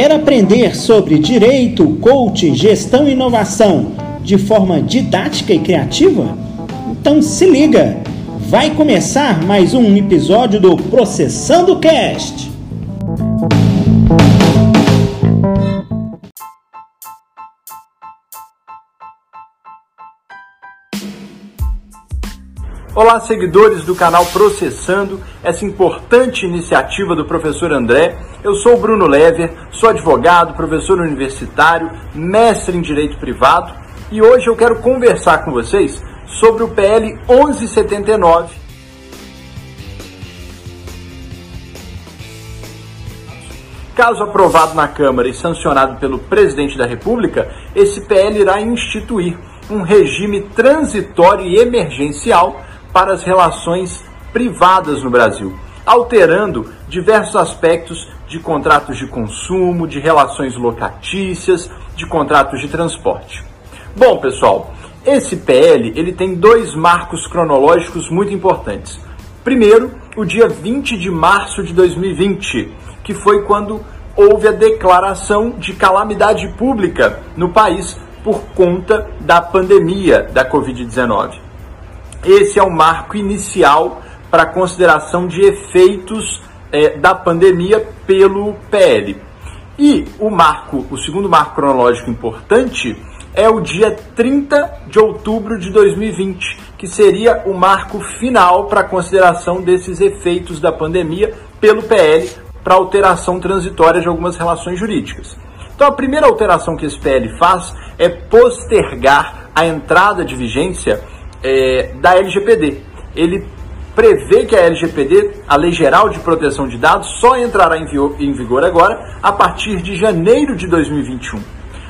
Quer aprender sobre direito, coaching, gestão e inovação de forma didática e criativa? Então se liga! Vai começar mais um episódio do Processando Cast. Olá, seguidores do canal Processando, essa importante iniciativa do professor André. Eu sou o Bruno Lever, sou advogado, professor universitário, mestre em direito privado e hoje eu quero conversar com vocês sobre o PL 1179. Caso aprovado na Câmara e sancionado pelo presidente da República, esse PL irá instituir um regime transitório e emergencial para as relações privadas no Brasil, alterando diversos aspectos de contratos de consumo, de relações locatícias, de contratos de transporte. Bom, pessoal, esse PL ele tem dois marcos cronológicos muito importantes. Primeiro, o dia 20 de março de 2020, que foi quando houve a declaração de calamidade pública no país por conta da pandemia da Covid-19. Esse é o marco inicial para consideração de efeitos é, da pandemia pelo PL. E o marco, o segundo marco cronológico importante é o dia 30 de outubro de 2020, que seria o marco final para consideração desses efeitos da pandemia pelo PL para alteração transitória de algumas relações jurídicas. Então, a primeira alteração que esse PL faz é postergar a entrada de vigência é, da LGPD. Ele prevê que a LGPD, a Lei Geral de Proteção de Dados, só entrará em, vigor agora a partir de janeiro de 2021.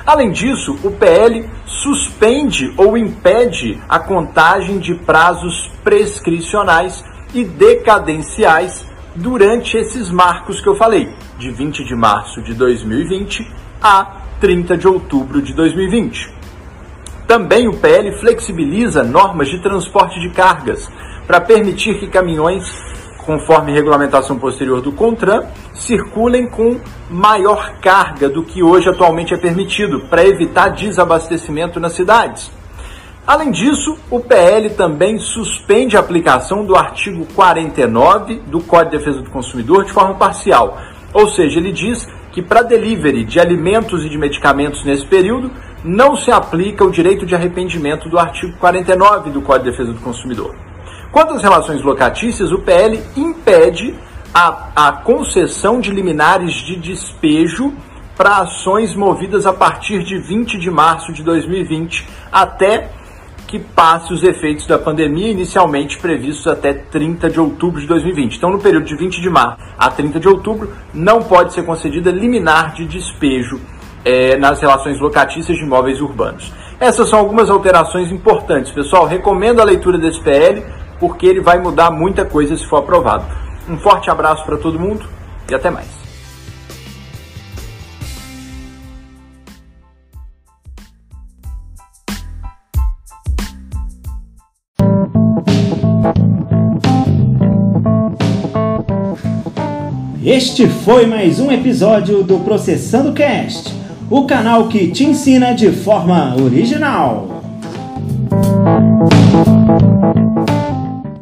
Além disso, o PL suspende ou impede a contagem de prazos prescricionais e decadenciais durante esses marcos que eu falei, de 20 de março de 2020 a 30 de outubro de 2020. Também o PL flexibiliza normas de transporte de cargas para permitir que caminhões, conforme regulamentação posterior do CONTRAN, circulem com maior carga do que hoje atualmente é permitido, para evitar desabastecimento nas cidades. Além disso, o PL também suspende a aplicação do artigo 49 do Código de Defesa do Consumidor de forma parcial. Ou seja, ele diz que para delivery de alimentos e de medicamentos nesse período, não se aplica o direito de arrependimento do artigo 49 do Código de Defesa do Consumidor. Quanto às relações locatícias, o PL impede a, a concessão de liminares de despejo para ações movidas a partir de 20 de março de 2020 até que passe os efeitos da pandemia, inicialmente previstos até 30 de outubro de 2020. Então, no período de 20 de março a 30 de outubro, não pode ser concedida liminar de despejo é, nas relações locatícias de imóveis urbanos. Essas são algumas alterações importantes, pessoal. Recomendo a leitura desse PL porque ele vai mudar muita coisa se for aprovado. Um forte abraço para todo mundo e até mais. Este foi mais um episódio do Processando Cast o canal que te ensina de forma original.